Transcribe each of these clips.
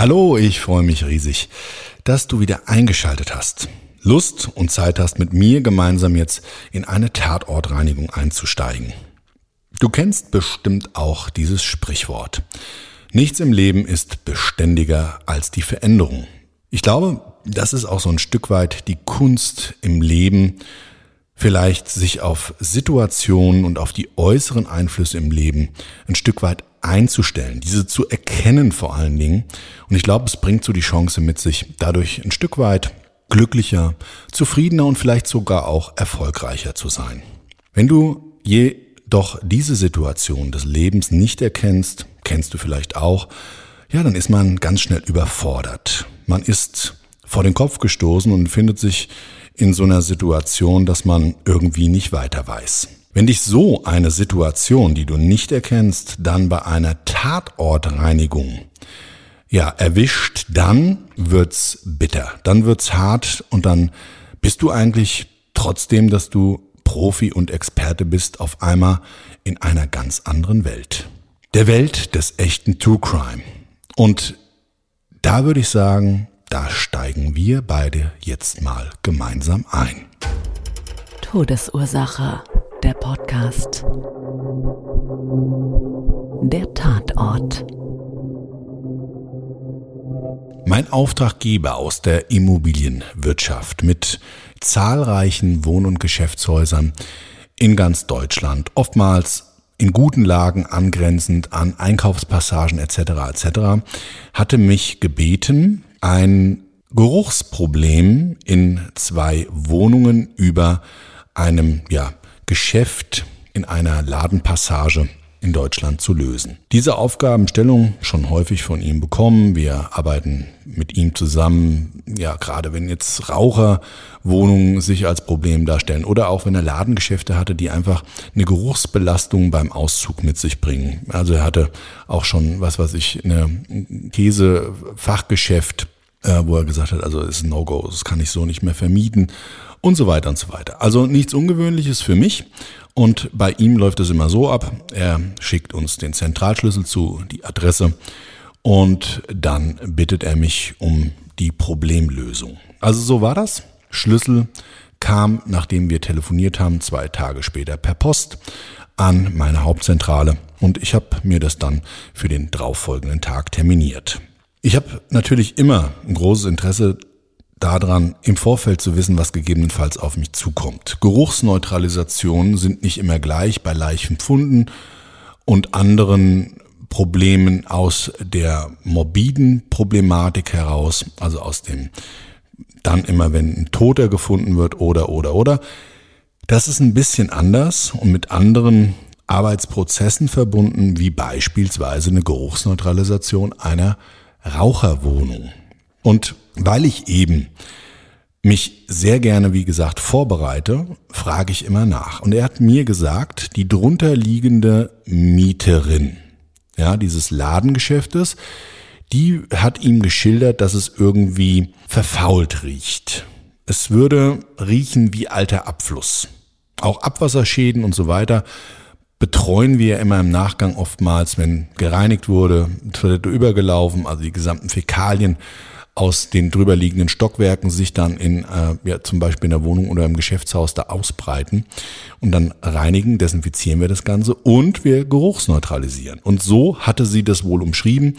Hallo, ich freue mich riesig, dass du wieder eingeschaltet hast. Lust und Zeit hast, mit mir gemeinsam jetzt in eine Tatortreinigung einzusteigen. Du kennst bestimmt auch dieses Sprichwort. Nichts im Leben ist beständiger als die Veränderung. Ich glaube, das ist auch so ein Stück weit die Kunst im Leben, vielleicht sich auf Situationen und auf die äußeren Einflüsse im Leben ein Stück weit einzustellen, diese zu erkennen vor allen Dingen. Und ich glaube, es bringt so die Chance mit sich, dadurch ein Stück weit glücklicher, zufriedener und vielleicht sogar auch erfolgreicher zu sein. Wenn du jedoch diese Situation des Lebens nicht erkennst, kennst du vielleicht auch, ja, dann ist man ganz schnell überfordert. Man ist vor den Kopf gestoßen und findet sich in so einer Situation, dass man irgendwie nicht weiter weiß. Wenn dich so eine Situation, die du nicht erkennst, dann bei einer Tatortreinigung ja, erwischt, dann wird's bitter, dann wird's hart und dann bist du eigentlich trotzdem, dass du Profi und Experte bist, auf einmal in einer ganz anderen Welt. Der Welt des echten True Crime. Und da würde ich sagen, da steigen wir beide jetzt mal gemeinsam ein. Todesursache. Der Podcast. Der Tatort. Mein Auftraggeber aus der Immobilienwirtschaft mit zahlreichen Wohn- und Geschäftshäusern in ganz Deutschland, oftmals in guten Lagen angrenzend an Einkaufspassagen etc. etc., hatte mich gebeten, ein Geruchsproblem in zwei Wohnungen über einem ja, Geschäft in einer Ladenpassage in Deutschland zu lösen. Diese Aufgabenstellung schon häufig von ihm bekommen. Wir arbeiten mit ihm zusammen, ja, gerade wenn jetzt Raucherwohnungen sich als Problem darstellen oder auch wenn er Ladengeschäfte hatte, die einfach eine Geruchsbelastung beim Auszug mit sich bringen. Also er hatte auch schon, was weiß ich, eine Käsefachgeschäft, äh, wo er gesagt hat, also ist No-Go, das kann ich so nicht mehr vermieten und so weiter und so weiter. Also nichts Ungewöhnliches für mich. Und bei ihm läuft es immer so ab, er schickt uns den Zentralschlüssel zu, die Adresse und dann bittet er mich um die Problemlösung. Also so war das. Schlüssel kam, nachdem wir telefoniert haben, zwei Tage später per Post an meine Hauptzentrale und ich habe mir das dann für den darauffolgenden Tag terminiert. Ich habe natürlich immer ein großes Interesse daran, im Vorfeld zu wissen, was gegebenenfalls auf mich zukommt. Geruchsneutralisationen sind nicht immer gleich bei Leichenfunden und anderen Problemen aus der morbiden Problematik heraus, also aus dem dann immer, wenn ein Toter gefunden wird oder, oder, oder. Das ist ein bisschen anders und mit anderen Arbeitsprozessen verbunden, wie beispielsweise eine Geruchsneutralisation einer Raucherwohnung. Und weil ich eben mich sehr gerne, wie gesagt, vorbereite, frage ich immer nach. Und er hat mir gesagt, die drunterliegende Mieterin, ja, dieses Ladengeschäftes, die hat ihm geschildert, dass es irgendwie verfault riecht. Es würde riechen wie alter Abfluss. Auch Abwasserschäden und so weiter betreuen wir immer im Nachgang oftmals, wenn gereinigt wurde, Toilette übergelaufen, also die gesamten Fäkalien aus den drüberliegenden Stockwerken sich dann in äh, ja, zum Beispiel in der Wohnung oder im Geschäftshaus da ausbreiten und dann reinigen, desinfizieren wir das Ganze und wir geruchsneutralisieren. Und so hatte sie das wohl umschrieben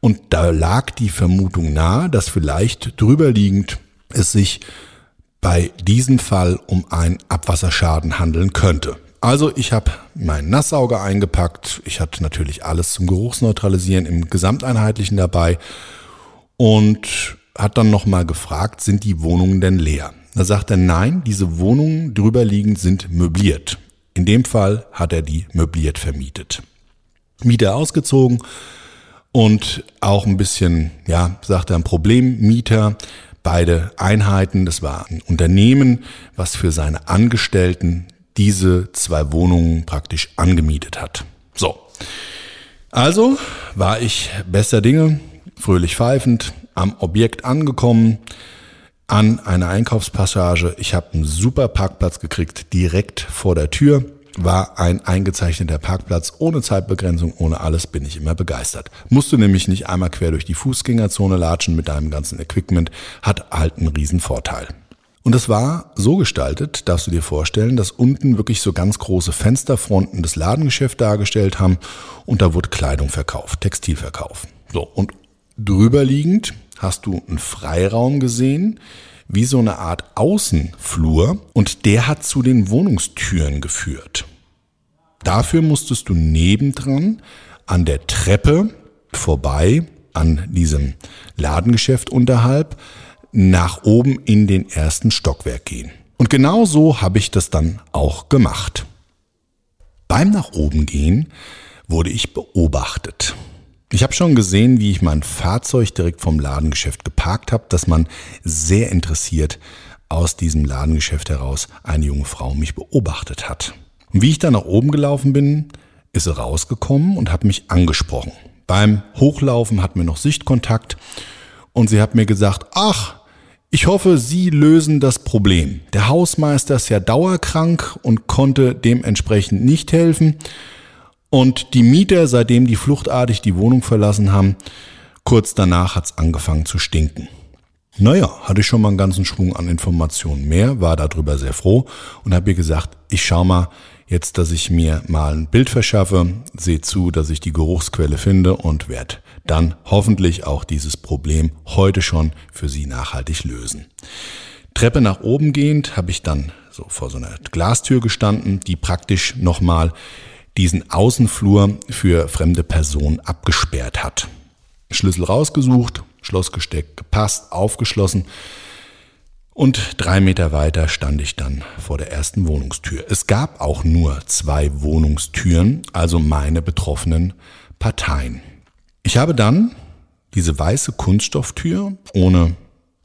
und da lag die Vermutung nahe, dass vielleicht drüberliegend es sich bei diesem Fall um einen Abwasserschaden handeln könnte. Also ich habe meinen Nasssauger eingepackt. Ich hatte natürlich alles zum Geruchsneutralisieren im Gesamteinheitlichen dabei und hat dann nochmal gefragt, sind die Wohnungen denn leer? Da sagt er, nein, diese Wohnungen drüberliegend sind möbliert. In dem Fall hat er die möbliert vermietet. Mieter ausgezogen und auch ein bisschen, ja, sagt er, ein Problemmieter. Beide Einheiten, das war ein Unternehmen, was für seine Angestellten diese zwei Wohnungen praktisch angemietet hat. So. Also war ich bester Dinge, fröhlich pfeifend, am Objekt angekommen, an einer Einkaufspassage. Ich habe einen super Parkplatz gekriegt, direkt vor der Tür. War ein eingezeichneter Parkplatz ohne Zeitbegrenzung, ohne alles, bin ich immer begeistert. Musst du nämlich nicht einmal quer durch die Fußgängerzone latschen mit deinem ganzen Equipment, hat halt einen riesen Vorteil. Und es war so gestaltet, darfst du dir vorstellen, dass unten wirklich so ganz große Fensterfronten das Ladengeschäft dargestellt haben und da wurde Kleidung verkauft, Textilverkauf. So, und drüber liegend hast du einen Freiraum gesehen, wie so eine Art Außenflur und der hat zu den Wohnungstüren geführt. Dafür musstest du nebendran an der Treppe vorbei an diesem Ladengeschäft unterhalb nach oben in den ersten Stockwerk gehen. Und genau so habe ich das dann auch gemacht. Beim nach oben gehen wurde ich beobachtet. Ich habe schon gesehen, wie ich mein Fahrzeug direkt vom Ladengeschäft geparkt habe, dass man sehr interessiert aus diesem Ladengeschäft heraus eine junge Frau mich beobachtet hat. Und wie ich dann nach oben gelaufen bin, ist sie rausgekommen und hat mich angesprochen. Beim Hochlaufen hatten wir noch Sichtkontakt und sie hat mir gesagt, ach, ich hoffe, Sie lösen das Problem. Der Hausmeister ist ja dauerkrank und konnte dementsprechend nicht helfen. Und die Mieter, seitdem die fluchtartig die Wohnung verlassen haben, kurz danach hat's angefangen zu stinken. Naja, hatte ich schon mal einen ganzen Schwung an Informationen mehr, war darüber sehr froh und habe ihr gesagt, ich schau mal jetzt, dass ich mir mal ein Bild verschaffe, sehe zu, dass ich die Geruchsquelle finde und werde dann hoffentlich auch dieses Problem heute schon für Sie nachhaltig lösen. Treppe nach oben gehend habe ich dann so vor so einer Glastür gestanden, die praktisch nochmal diesen Außenflur für fremde Personen abgesperrt hat. Schlüssel rausgesucht, Schloss gesteckt, gepasst, aufgeschlossen. Und drei Meter weiter stand ich dann vor der ersten Wohnungstür. Es gab auch nur zwei Wohnungstüren, also meine betroffenen Parteien. Ich habe dann diese weiße Kunststofftür ohne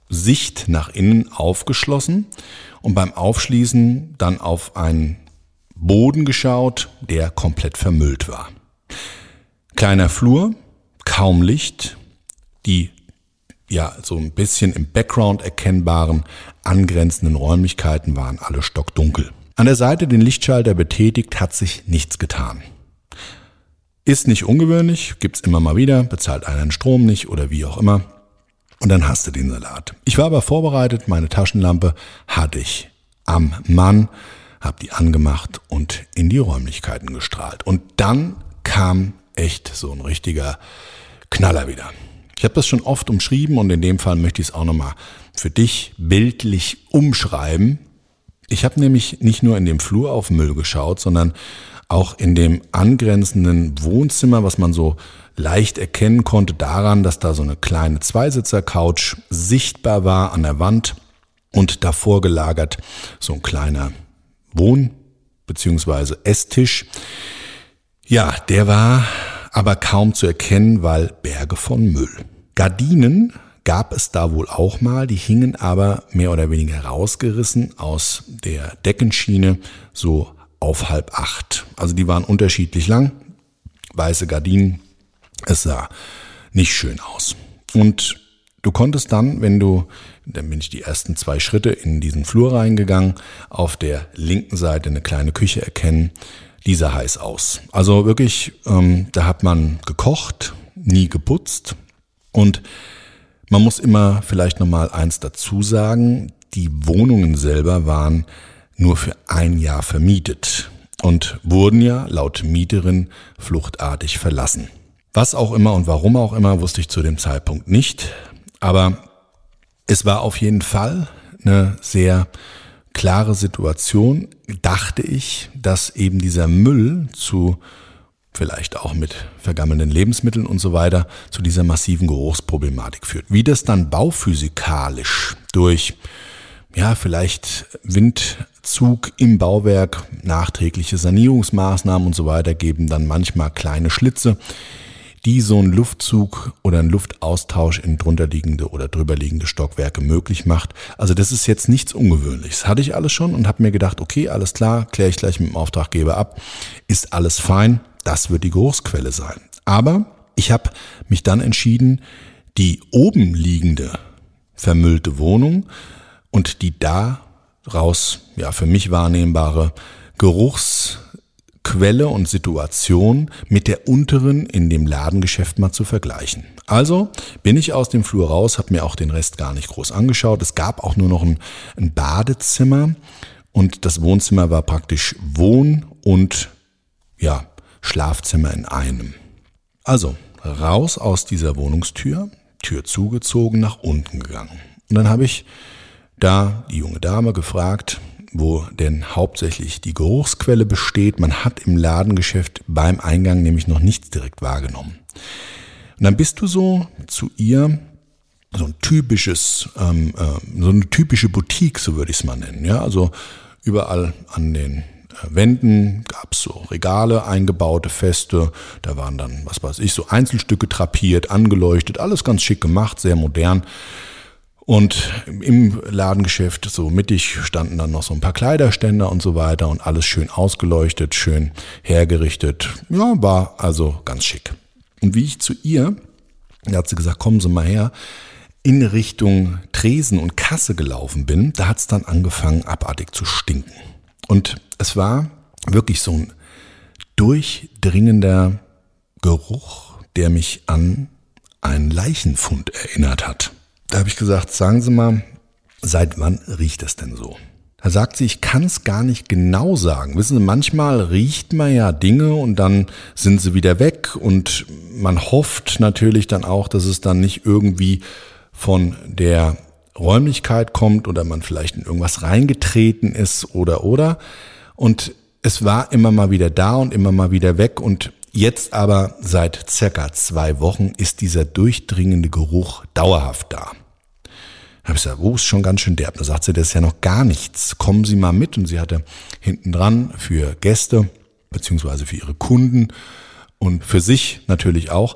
Sicht nach innen aufgeschlossen und beim Aufschließen dann auf einen Boden geschaut, der komplett vermüllt war. Kleiner Flur, kaum Licht, die ja so ein bisschen im Background erkennbaren angrenzenden Räumlichkeiten waren alle stockdunkel. An der Seite den Lichtschalter betätigt, hat sich nichts getan. Ist nicht ungewöhnlich, gibt's immer mal wieder, bezahlt einer den Strom nicht oder wie auch immer. Und dann hast du den Salat. Ich war aber vorbereitet, meine Taschenlampe hatte ich am Mann, hab die angemacht und in die Räumlichkeiten gestrahlt. Und dann kam echt so ein richtiger Knaller wieder. Ich habe das schon oft umschrieben und in dem Fall möchte ich es auch nochmal für dich bildlich umschreiben. Ich habe nämlich nicht nur in dem Flur auf Müll geschaut, sondern auch in dem angrenzenden Wohnzimmer, was man so leicht erkennen konnte daran, dass da so eine kleine Zweisitzer-Couch sichtbar war an der Wand und davor gelagert so ein kleiner Wohn- bzw. Esstisch. Ja, der war aber kaum zu erkennen, weil Berge von Müll. Gardinen gab es da wohl auch mal, die hingen aber mehr oder weniger rausgerissen aus der Deckenschiene, so auf halb acht. Also die waren unterschiedlich lang, weiße Gardinen. Es sah nicht schön aus. Und du konntest dann, wenn du, dann bin ich die ersten zwei Schritte in diesen Flur reingegangen, auf der linken Seite eine kleine Küche erkennen. Die sah heiß aus. Also wirklich, ähm, da hat man gekocht, nie geputzt. Und Man muss immer vielleicht nochmal eins dazu sagen. Die Wohnungen selber waren nur für ein Jahr vermietet und wurden ja laut Mieterin fluchtartig verlassen. Was auch immer und warum auch immer, wusste ich zu dem Zeitpunkt nicht. Aber es war auf jeden Fall eine sehr klare Situation, dachte ich, dass eben dieser Müll zu vielleicht auch mit vergammelnden Lebensmitteln und so weiter zu dieser massiven Geruchsproblematik führt. Wie das dann bauphysikalisch durch ja, vielleicht Windzug im Bauwerk, nachträgliche Sanierungsmaßnahmen und so weiter geben dann manchmal kleine Schlitze, die so einen Luftzug oder einen Luftaustausch in drunterliegende oder drüberliegende Stockwerke möglich macht. Also das ist jetzt nichts Ungewöhnliches. Hatte ich alles schon und habe mir gedacht, okay, alles klar, kläre ich gleich mit dem Auftraggeber ab, ist alles fein, das wird die Geruchsquelle sein. Aber ich habe mich dann entschieden, die oben liegende vermüllte Wohnung und die daraus ja für mich wahrnehmbare Geruchs Quelle und Situation mit der unteren in dem Ladengeschäft mal zu vergleichen. Also bin ich aus dem Flur raus, habe mir auch den Rest gar nicht groß angeschaut. Es gab auch nur noch ein, ein Badezimmer und das Wohnzimmer war praktisch Wohn- und ja, Schlafzimmer in einem. Also raus aus dieser Wohnungstür, Tür zugezogen, nach unten gegangen. Und dann habe ich da die junge Dame gefragt, wo denn hauptsächlich die Geruchsquelle besteht. Man hat im Ladengeschäft beim Eingang nämlich noch nichts direkt wahrgenommen. Und dann bist du so zu ihr so ein typisches, ähm, äh, so eine typische Boutique, so würde ich es mal nennen. Ja, also überall an den äh, Wänden gab es so Regale, eingebaute Feste. Da waren dann, was weiß ich, so Einzelstücke trapiert, angeleuchtet, alles ganz schick gemacht, sehr modern. Und im Ladengeschäft, so mittig, standen dann noch so ein paar Kleiderständer und so weiter und alles schön ausgeleuchtet, schön hergerichtet. Ja, war also ganz schick. Und wie ich zu ihr, da hat sie gesagt, kommen Sie mal her, in Richtung Tresen und Kasse gelaufen bin, da hat es dann angefangen, abartig zu stinken. Und es war wirklich so ein durchdringender Geruch, der mich an einen Leichenfund erinnert hat. Da habe ich gesagt, sagen Sie mal, seit wann riecht es denn so? Da sagt sie, ich kann es gar nicht genau sagen. Wissen Sie, manchmal riecht man ja Dinge und dann sind sie wieder weg und man hofft natürlich dann auch, dass es dann nicht irgendwie von der Räumlichkeit kommt oder man vielleicht in irgendwas reingetreten ist oder oder. Und es war immer mal wieder da und immer mal wieder weg und Jetzt aber seit circa zwei Wochen ist dieser durchdringende Geruch dauerhaft da. Habe ich gesagt, oh, ist schon ganz schön derb. Da sagt sie, das ist ja noch gar nichts. Kommen Sie mal mit. Und sie hatte hinten dran für Gäste beziehungsweise für ihre Kunden und für sich natürlich auch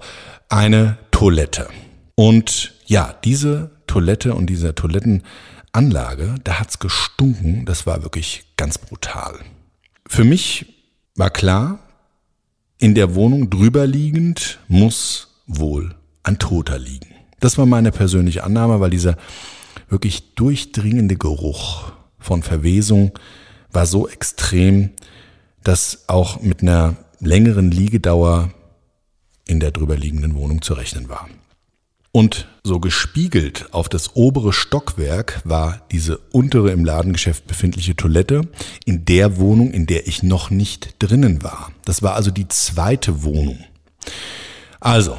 eine Toilette. Und ja, diese Toilette und diese Toilettenanlage, da hat's gestunken. Das war wirklich ganz brutal. Für mich war klar, in der Wohnung drüber liegend muss wohl ein Toter liegen. Das war meine persönliche Annahme, weil dieser wirklich durchdringende Geruch von Verwesung war so extrem, dass auch mit einer längeren Liegedauer in der drüber liegenden Wohnung zu rechnen war. Und so gespiegelt auf das obere Stockwerk war diese untere im Ladengeschäft befindliche Toilette in der Wohnung, in der ich noch nicht drinnen war. Das war also die zweite Wohnung. Also,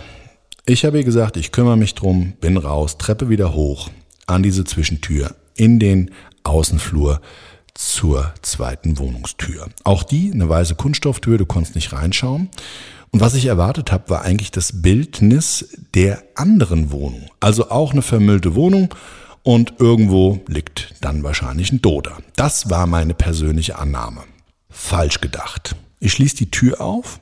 ich habe ihr gesagt, ich kümmere mich drum, bin raus, Treppe wieder hoch an diese Zwischentür in den Außenflur zur zweiten Wohnungstür. Auch die, eine weiße Kunststofftür, du konntest nicht reinschauen. Und was ich erwartet habe, war eigentlich das Bildnis der anderen Wohnung. Also auch eine vermüllte Wohnung und irgendwo liegt dann wahrscheinlich ein Doder. Das war meine persönliche Annahme. Falsch gedacht. Ich schließe die Tür auf.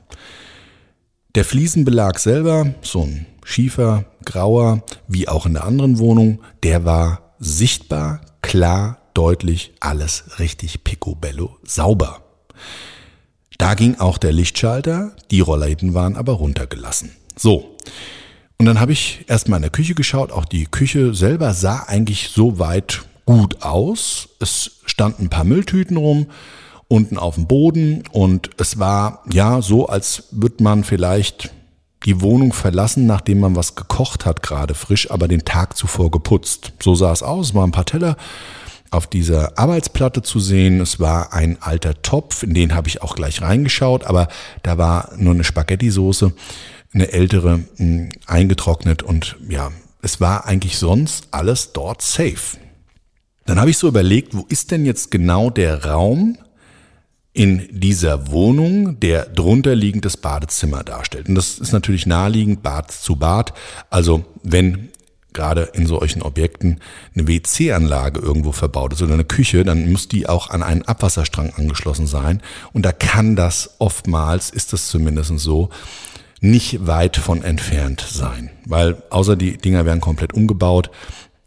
Der Fliesenbelag selber, so ein schiefer, grauer, wie auch in der anderen Wohnung, der war sichtbar, klar, deutlich, alles richtig picobello sauber. Da ging auch der Lichtschalter, die Rollläden waren aber runtergelassen. So. Und dann habe ich erstmal in der Küche geschaut. Auch die Küche selber sah eigentlich so weit gut aus. Es standen ein paar Mülltüten rum, unten auf dem Boden und es war ja so, als würde man vielleicht die Wohnung verlassen, nachdem man was gekocht hat, gerade frisch, aber den Tag zuvor geputzt. So sah es aus, waren ein paar Teller auf dieser Arbeitsplatte zu sehen. Es war ein alter Topf, in den habe ich auch gleich reingeschaut, aber da war nur eine Spaghetti-Soße, eine ältere, mh, hm, eingetrocknet und ja, es war eigentlich sonst alles dort safe. Dann habe ich so überlegt, wo ist denn jetzt genau der Raum, in dieser Wohnung der drunterliegendes Badezimmer darstellt. Und das ist natürlich naheliegend Bad zu Bad. Also wenn gerade in solchen Objekten eine WC-Anlage irgendwo verbaut ist oder eine Küche, dann muss die auch an einen Abwasserstrang angeschlossen sein. Und da kann das oftmals, ist das zumindest so, nicht weit von entfernt sein. Weil außer die Dinger werden komplett umgebaut.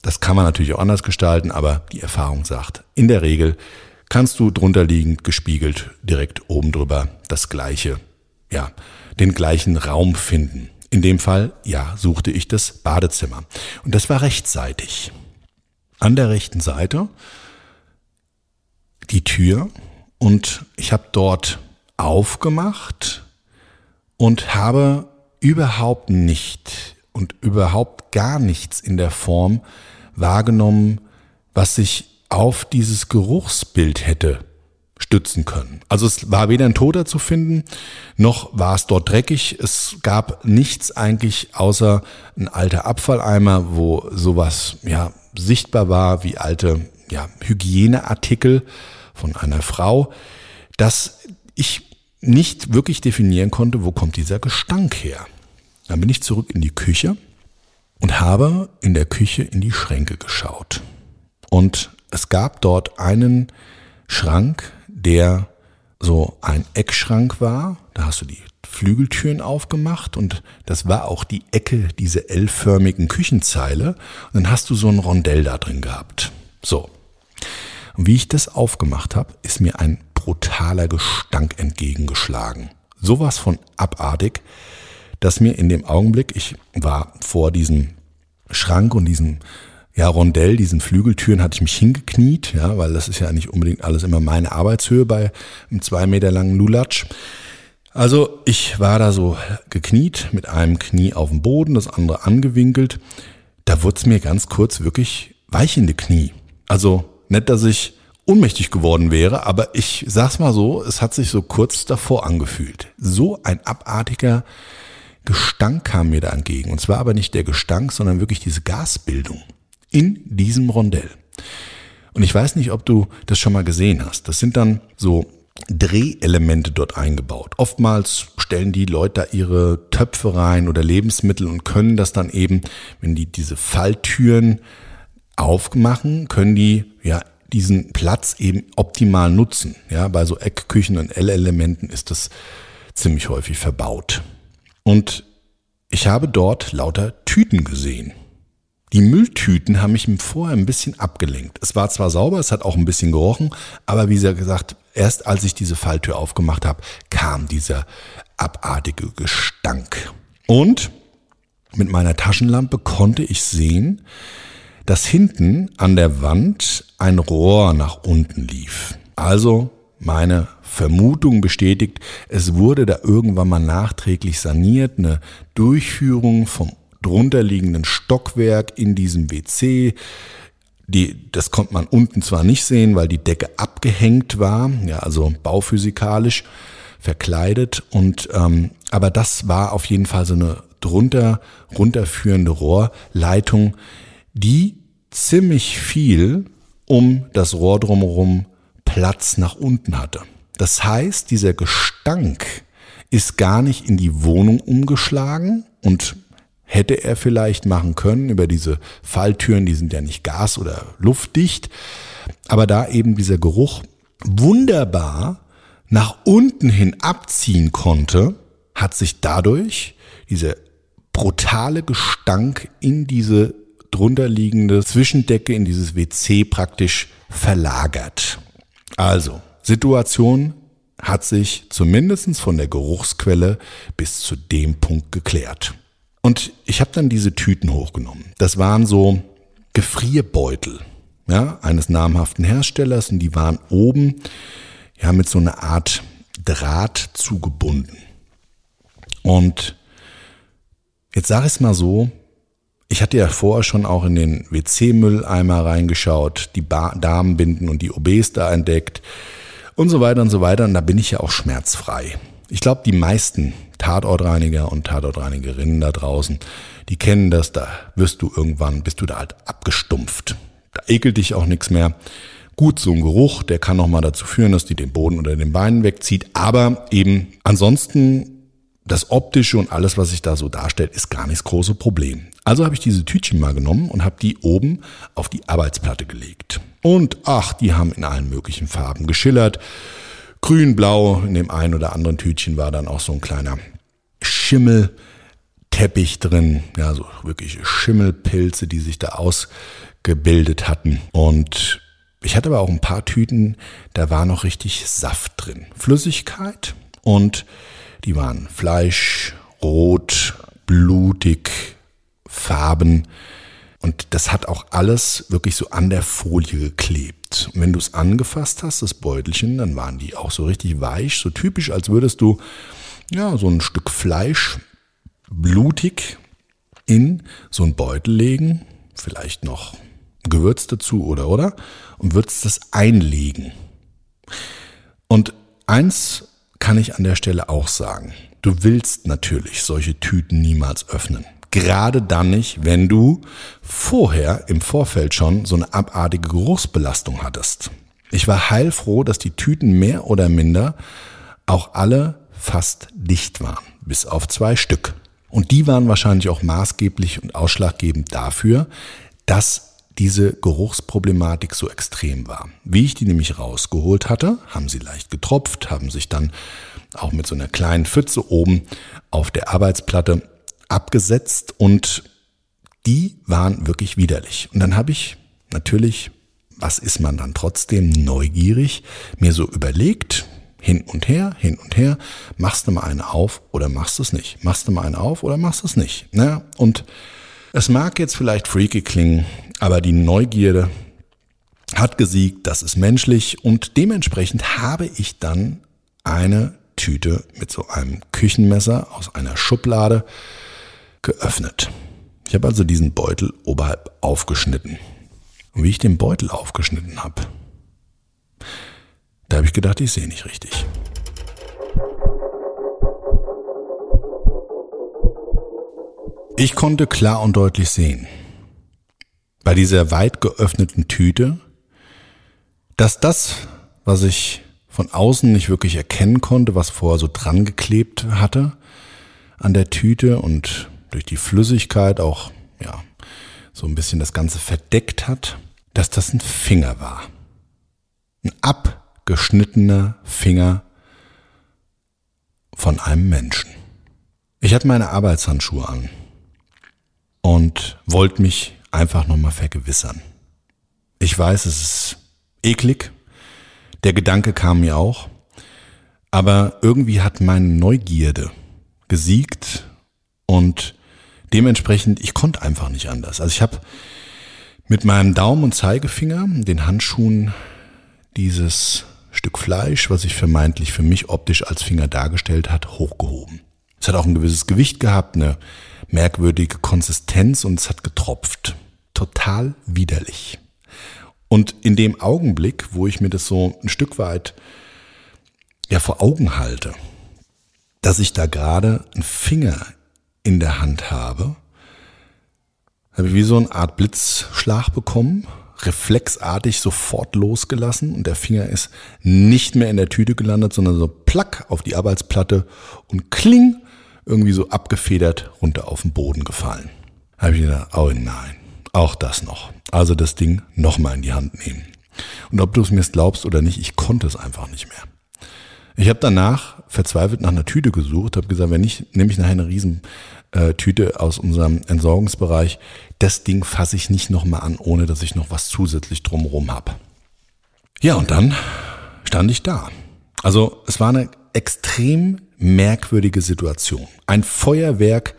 Das kann man natürlich auch anders gestalten, aber die Erfahrung sagt, in der Regel kannst du drunter liegend gespiegelt direkt oben drüber das gleiche, ja, den gleichen Raum finden. In dem Fall, ja, suchte ich das Badezimmer. Und das war rechtzeitig. An der rechten Seite die Tür und ich habe dort aufgemacht und habe überhaupt nicht und überhaupt gar nichts in der Form wahrgenommen, was sich auf dieses Geruchsbild hätte stützen können. Also es war weder ein Toter zu finden, noch war es dort dreckig. Es gab nichts eigentlich außer ein alter Abfalleimer, wo sowas ja sichtbar war wie alte ja, Hygieneartikel von einer Frau, dass ich nicht wirklich definieren konnte, wo kommt dieser Gestank her. Dann bin ich zurück in die Küche und habe in der Küche in die Schränke geschaut. Und es gab dort einen Schrank, der so ein Eckschrank war. Da hast du die Flügeltüren aufgemacht und das war auch die Ecke dieser L-förmigen Küchenzeile. Und dann hast du so ein Rondell da drin gehabt. So. Und wie ich das aufgemacht habe, ist mir ein brutaler Gestank entgegengeschlagen. Sowas von abartig, dass mir in dem Augenblick, ich war vor diesem Schrank und diesem ja, Rondell, diesen Flügeltüren hatte ich mich hingekniet, ja, weil das ist ja nicht unbedingt alles immer meine Arbeitshöhe bei einem zwei Meter langen Lulatsch. Also ich war da so gekniet, mit einem Knie auf dem Boden, das andere angewinkelt. Da wurde es mir ganz kurz wirklich weich in die Knie. Also nicht, dass ich ohnmächtig geworden wäre, aber ich sag's mal so, es hat sich so kurz davor angefühlt. So ein abartiger Gestank kam mir da entgegen. Und zwar aber nicht der Gestank, sondern wirklich diese Gasbildung in diesem Rondell. Und ich weiß nicht, ob du das schon mal gesehen hast. Das sind dann so Drehelemente dort eingebaut. Oftmals stellen die Leute da ihre Töpfe rein oder Lebensmittel und können das dann eben, wenn die diese Falltüren aufmachen, können die ja diesen Platz eben optimal nutzen. Ja, bei so Eckküchen und L-Elementen ist das ziemlich häufig verbaut. Und ich habe dort lauter Tüten gesehen. Die Mülltüten haben mich vorher ein bisschen abgelenkt. Es war zwar sauber, es hat auch ein bisschen gerochen, aber wie gesagt, erst als ich diese Falltür aufgemacht habe, kam dieser abartige Gestank. Und mit meiner Taschenlampe konnte ich sehen, dass hinten an der Wand ein Rohr nach unten lief. Also meine Vermutung bestätigt, es wurde da irgendwann mal nachträglich saniert, eine Durchführung vom drunterliegenden Stockwerk in diesem WC. Die, das konnte man unten zwar nicht sehen, weil die Decke abgehängt war, ja, also bauphysikalisch verkleidet und ähm, aber das war auf jeden Fall so eine drunter runterführende Rohrleitung, die ziemlich viel um das Rohr drumherum Platz nach unten hatte. Das heißt, dieser Gestank ist gar nicht in die Wohnung umgeschlagen und hätte er vielleicht machen können über diese Falltüren, die sind ja nicht gas- oder luftdicht, aber da eben dieser Geruch wunderbar nach unten hin abziehen konnte, hat sich dadurch dieser brutale Gestank in diese drunterliegende Zwischendecke, in dieses WC praktisch verlagert. Also, Situation hat sich zumindest von der Geruchsquelle bis zu dem Punkt geklärt. Und ich habe dann diese Tüten hochgenommen. Das waren so Gefrierbeutel ja, eines namhaften Herstellers und die waren oben ja mit so einer Art Draht zugebunden. Und Jetzt sage ich es mal so, ich hatte ja vorher schon auch in den WC-Mülleimer reingeschaut, die ba Damenbinden und die OBs da entdeckt und so weiter und so weiter. Und da bin ich ja auch schmerzfrei. Ich glaube, die meisten Tatortreiniger und Tatortreinigerinnen da draußen, die kennen das, da wirst du irgendwann, bist du da halt abgestumpft. Da ekelt dich auch nichts mehr. Gut, so ein Geruch, der kann nochmal dazu führen, dass die den Boden unter den Beinen wegzieht. Aber eben ansonsten das Optische und alles, was sich da so darstellt, ist gar nicht das große Problem. Also habe ich diese Tütchen mal genommen und habe die oben auf die Arbeitsplatte gelegt. Und ach, die haben in allen möglichen Farben geschillert. Grün, blau, in dem einen oder anderen Tütchen war dann auch so ein kleiner Schimmelteppich drin. Ja, so wirklich Schimmelpilze, die sich da ausgebildet hatten. Und ich hatte aber auch ein paar Tüten, da war noch richtig Saft drin. Flüssigkeit und die waren Fleisch, rot, blutig, Farben. Und das hat auch alles wirklich so an der Folie geklebt. Und wenn du es angefasst hast, das Beutelchen, dann waren die auch so richtig weich, so typisch, als würdest du ja so ein Stück Fleisch blutig in so einen Beutel legen, vielleicht noch Gewürz dazu oder oder und würdest das einlegen. Und eins kann ich an der Stelle auch sagen. Du willst natürlich solche Tüten niemals öffnen. Gerade dann nicht, wenn du vorher im Vorfeld schon so eine abartige Geruchsbelastung hattest. Ich war heilfroh, dass die Tüten mehr oder minder auch alle fast dicht waren, bis auf zwei Stück. Und die waren wahrscheinlich auch maßgeblich und ausschlaggebend dafür, dass diese Geruchsproblematik so extrem war. Wie ich die nämlich rausgeholt hatte, haben sie leicht getropft, haben sich dann auch mit so einer kleinen Pfütze oben auf der Arbeitsplatte abgesetzt und die waren wirklich widerlich. Und dann habe ich natürlich, was ist man dann trotzdem neugierig, mir so überlegt, hin und her, hin und her, machst du mal eine auf oder machst du es nicht? Machst du mal eine auf oder machst du es nicht? Na, und es mag jetzt vielleicht freaky klingen, aber die Neugierde hat gesiegt, das ist menschlich und dementsprechend habe ich dann eine Tüte mit so einem Küchenmesser aus einer Schublade geöffnet. Ich habe also diesen Beutel oberhalb aufgeschnitten. Und wie ich den Beutel aufgeschnitten habe, da habe ich gedacht, ich sehe nicht richtig. Ich konnte klar und deutlich sehen, bei dieser weit geöffneten Tüte, dass das, was ich von außen nicht wirklich erkennen konnte, was vorher so dran geklebt hatte an der Tüte und durch die Flüssigkeit auch, ja, so ein bisschen das Ganze verdeckt hat, dass das ein Finger war. Ein abgeschnittener Finger von einem Menschen. Ich hatte meine Arbeitshandschuhe an und wollte mich einfach nochmal vergewissern. Ich weiß, es ist eklig. Der Gedanke kam mir auch. Aber irgendwie hat meine Neugierde gesiegt und dementsprechend, ich konnte einfach nicht anders. Also ich habe mit meinem Daumen und Zeigefinger den Handschuhen dieses Stück Fleisch, was sich vermeintlich für mich optisch als Finger dargestellt hat, hochgehoben. Es hat auch ein gewisses Gewicht gehabt, eine merkwürdige Konsistenz und es hat getropft. Total widerlich. Und in dem Augenblick, wo ich mir das so ein Stück weit ja vor Augen halte, dass ich da gerade einen Finger in der Hand habe, habe ich wie so eine Art Blitzschlag bekommen, reflexartig sofort losgelassen und der Finger ist nicht mehr in der Tüte gelandet, sondern so plack auf die Arbeitsplatte und kling irgendwie so abgefedert runter auf den Boden gefallen. Habe ich gedacht, oh nein, auch das noch. Also das Ding nochmal in die Hand nehmen. Und ob du es mir glaubst oder nicht, ich konnte es einfach nicht mehr. Ich habe danach verzweifelt nach einer Tüte gesucht, habe gesagt, wenn nicht, nehme ich nachher eine Riesentüte äh, aus unserem Entsorgungsbereich. Das Ding fasse ich nicht nochmal an, ohne dass ich noch was zusätzlich drumherum habe. Ja, und dann stand ich da. Also es war eine extrem merkwürdige Situation. Ein Feuerwerk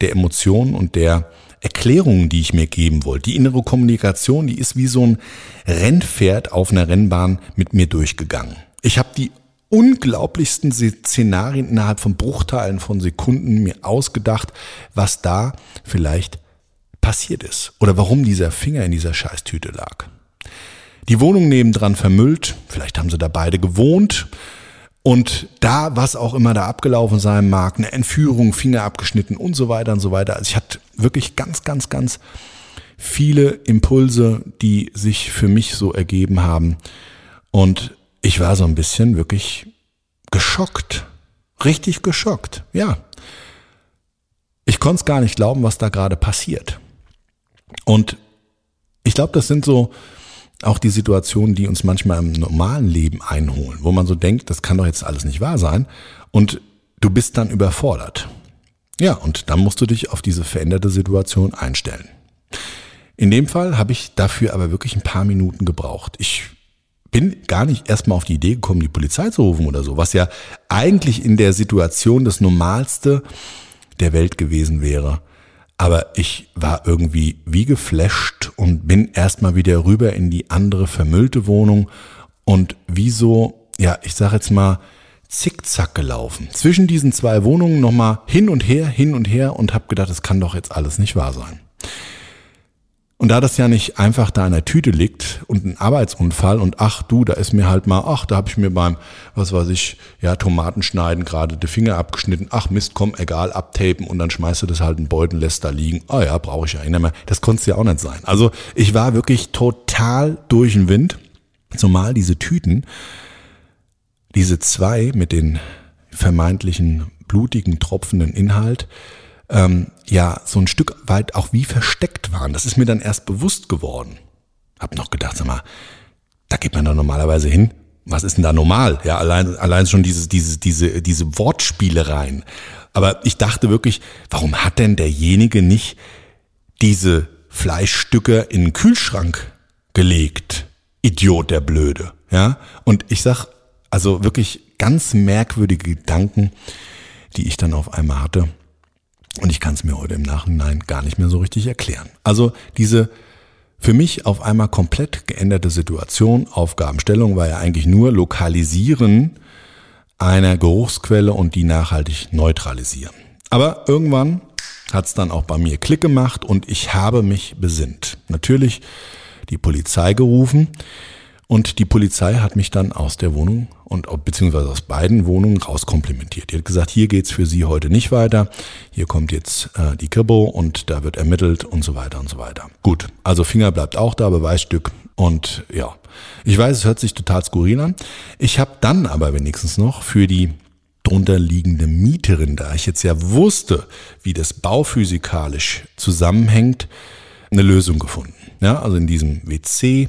der Emotionen und der Erklärungen, die ich mir geben wollte. Die innere Kommunikation, die ist wie so ein Rennpferd auf einer Rennbahn mit mir durchgegangen. Ich habe die unglaublichsten Szenarien innerhalb von Bruchteilen von Sekunden mir ausgedacht, was da vielleicht passiert ist oder warum dieser Finger in dieser Scheißtüte lag. Die Wohnung nebendran vermüllt, vielleicht haben sie da beide gewohnt und da, was auch immer da abgelaufen sein mag, eine Entführung, Finger abgeschnitten und so weiter und so weiter. Also ich hatte wirklich ganz, ganz, ganz viele Impulse, die sich für mich so ergeben haben. Und ich war so ein bisschen wirklich geschockt. Richtig geschockt. Ja. Ich konnte es gar nicht glauben, was da gerade passiert. Und ich glaube, das sind so auch die Situationen, die uns manchmal im normalen Leben einholen, wo man so denkt, das kann doch jetzt alles nicht wahr sein. Und du bist dann überfordert. Ja, und dann musst du dich auf diese veränderte Situation einstellen. In dem Fall habe ich dafür aber wirklich ein paar Minuten gebraucht. Ich bin gar nicht erstmal auf die Idee gekommen, die Polizei zu rufen oder so, was ja eigentlich in der Situation das Normalste der Welt gewesen wäre. Aber ich war irgendwie wie geflasht und bin erstmal wieder rüber in die andere vermüllte Wohnung und wie so, ja, ich sag jetzt mal, zickzack gelaufen. Zwischen diesen zwei Wohnungen nochmal hin und her, hin und her und hab gedacht, das kann doch jetzt alles nicht wahr sein. Und da das ja nicht einfach da in der Tüte liegt und ein Arbeitsunfall und ach du, da ist mir halt mal, ach, da habe ich mir beim, was weiß ich, ja, Tomaten schneiden gerade die Finger abgeschnitten, ach Mist, komm, egal, abtapen und dann schmeißt du das halt in Beutel, lässt da liegen. Ah oh ja, brauche ich ja nicht mehr. Das konnte es ja auch nicht sein. Also ich war wirklich total durch den Wind, zumal diese Tüten, diese zwei mit den vermeintlichen blutigen, tropfenden Inhalt, ähm, ja so ein Stück weit auch wie versteckt waren. Das ist mir dann erst bewusst geworden. Hab noch gedacht, sag mal, da geht man doch normalerweise hin. Was ist denn da normal? Ja, allein, allein schon diese, diese, diese, diese Wortspielereien. Aber ich dachte wirklich, warum hat denn derjenige nicht diese Fleischstücke in den Kühlschrank gelegt? Idiot, der Blöde. Ja, und ich sag, also wirklich ganz merkwürdige Gedanken, die ich dann auf einmal hatte. Und ich kann es mir heute im Nachhinein gar nicht mehr so richtig erklären. Also diese für mich auf einmal komplett geänderte Situation, Aufgabenstellung war ja eigentlich nur Lokalisieren einer Geruchsquelle und die nachhaltig neutralisieren. Aber irgendwann hat es dann auch bei mir Klick gemacht und ich habe mich besinnt. Natürlich die Polizei gerufen und die Polizei hat mich dann aus der Wohnung und beziehungsweise aus beiden Wohnungen rauskomplimentiert. Die hat gesagt, hier geht's für Sie heute nicht weiter. Hier kommt jetzt äh, die Kribo und da wird ermittelt und so weiter und so weiter. Gut, also Finger bleibt auch da, Beweisstück und ja. Ich weiß, es hört sich total skurril an. Ich habe dann aber wenigstens noch für die drunter liegende Mieterin, da ich jetzt ja wusste, wie das bauphysikalisch zusammenhängt, eine Lösung gefunden. Ja, also in diesem WC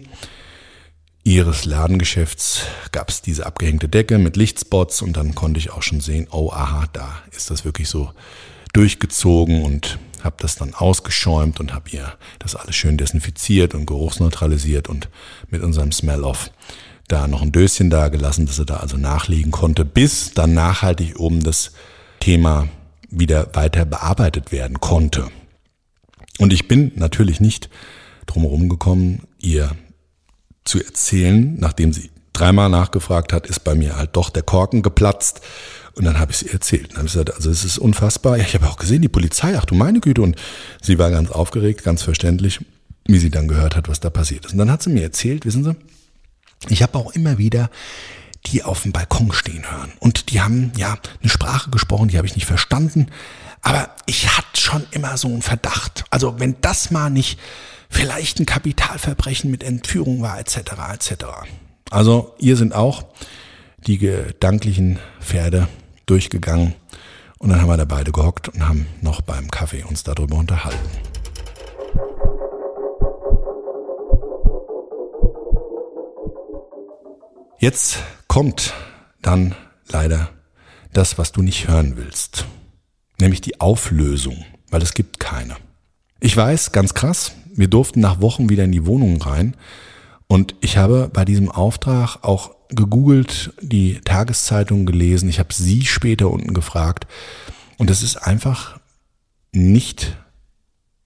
ihres Ladengeschäfts gab es diese abgehängte Decke mit Lichtspots und dann konnte ich auch schon sehen, oh aha, da ist das wirklich so durchgezogen und habe das dann ausgeschäumt und habe ihr das alles schön desinfiziert und geruchsneutralisiert und mit unserem Smell-Off da noch ein Döschen da gelassen, dass sie da also nachlegen konnte, bis dann nachhaltig oben das Thema wieder weiter bearbeitet werden konnte. Und ich bin natürlich nicht drumherum gekommen, ihr zu erzählen, nachdem sie dreimal nachgefragt hat, ist bei mir halt doch der Korken geplatzt. Und dann habe ich sie erzählt. Dann habe ich gesagt, also es ist unfassbar. Ja, ich habe auch gesehen, die Polizei, ach du meine Güte. Und sie war ganz aufgeregt, ganz verständlich, wie sie dann gehört hat, was da passiert ist. Und dann hat sie mir erzählt, wissen Sie, ich habe auch immer wieder die auf dem Balkon stehen hören. Und die haben ja eine Sprache gesprochen, die habe ich nicht verstanden. Aber ich hatte schon immer so einen Verdacht. Also wenn das mal nicht vielleicht ein Kapitalverbrechen mit Entführung war, etc. etc. Also ihr sind auch die gedanklichen Pferde durchgegangen und dann haben wir da beide gehockt und haben noch beim Kaffee uns darüber unterhalten. Jetzt kommt dann leider das, was du nicht hören willst, nämlich die Auflösung, weil es gibt keine. Ich weiß, ganz krass, wir durften nach Wochen wieder in die Wohnung rein. Und ich habe bei diesem Auftrag auch gegoogelt, die Tageszeitung gelesen. Ich habe sie später unten gefragt. Und es ist einfach nicht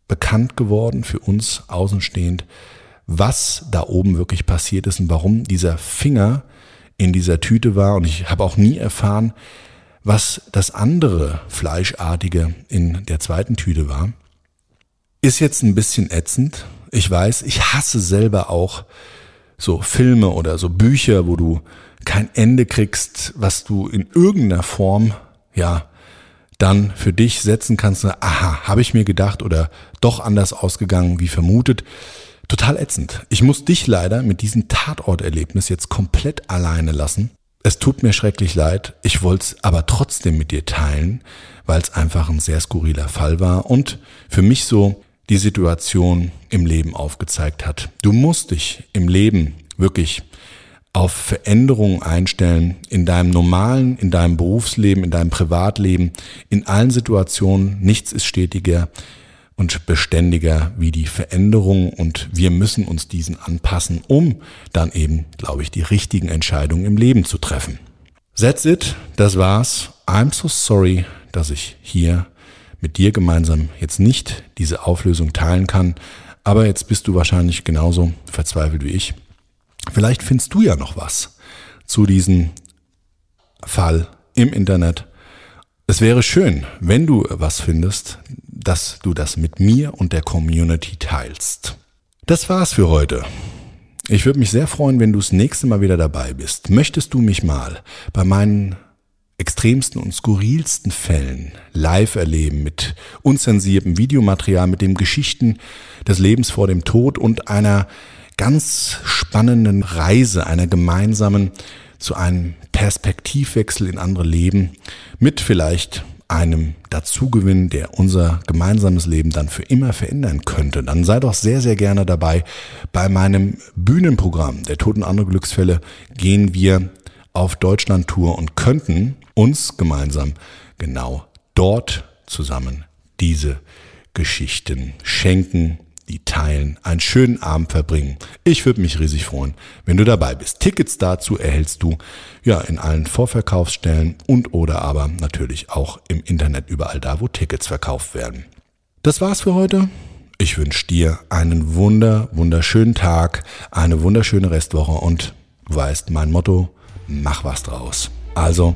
bekannt geworden für uns außenstehend, was da oben wirklich passiert ist und warum dieser Finger in dieser Tüte war und ich habe auch nie erfahren, was das andere Fleischartige in der zweiten Tüte war. Ist jetzt ein bisschen ätzend. Ich weiß, ich hasse selber auch so Filme oder so Bücher, wo du kein Ende kriegst, was du in irgendeiner Form, ja, dann für dich setzen kannst, aha, habe ich mir gedacht oder doch anders ausgegangen wie vermutet. Total ätzend. Ich muss dich leider mit diesem Tatorterlebnis jetzt komplett alleine lassen. Es tut mir schrecklich leid, ich wollte es aber trotzdem mit dir teilen, weil es einfach ein sehr skurriler Fall war und für mich so die Situation im Leben aufgezeigt hat. Du musst dich im Leben wirklich auf Veränderungen einstellen in deinem normalen, in deinem Berufsleben, in deinem Privatleben, in allen Situationen. Nichts ist stetiger und beständiger wie die Veränderung und wir müssen uns diesen anpassen, um dann eben, glaube ich, die richtigen Entscheidungen im Leben zu treffen. That's it, das war's. I'm so sorry, dass ich hier mit dir gemeinsam jetzt nicht diese Auflösung teilen kann, aber jetzt bist du wahrscheinlich genauso verzweifelt wie ich Vielleicht findest du ja noch was zu diesem Fall im Internet. Es wäre schön, wenn du was findest, dass du das mit mir und der Community teilst. Das war's für heute. Ich würde mich sehr freuen, wenn du das nächste Mal wieder dabei bist. Möchtest du mich mal bei meinen extremsten und skurrilsten Fällen live erleben mit unzensiertem Videomaterial, mit den Geschichten des Lebens vor dem Tod und einer ganz spannenden Reise, einer gemeinsamen zu einem Perspektivwechsel in andere Leben mit vielleicht einem Dazugewinn, der unser gemeinsames Leben dann für immer verändern könnte, dann sei doch sehr, sehr gerne dabei. Bei meinem Bühnenprogramm der Toten andere Glücksfälle gehen wir auf Deutschland-Tour und könnten uns gemeinsam genau dort zusammen diese Geschichten schenken, die teilen, einen schönen Abend verbringen. Ich würde mich riesig freuen, wenn du dabei bist. Tickets dazu erhältst du ja in allen Vorverkaufsstellen und oder aber natürlich auch im Internet überall da, wo Tickets verkauft werden. Das war's für heute. Ich wünsche dir einen wunder, wunderschönen Tag, eine wunderschöne Restwoche und du weißt mein Motto, mach was draus. Also,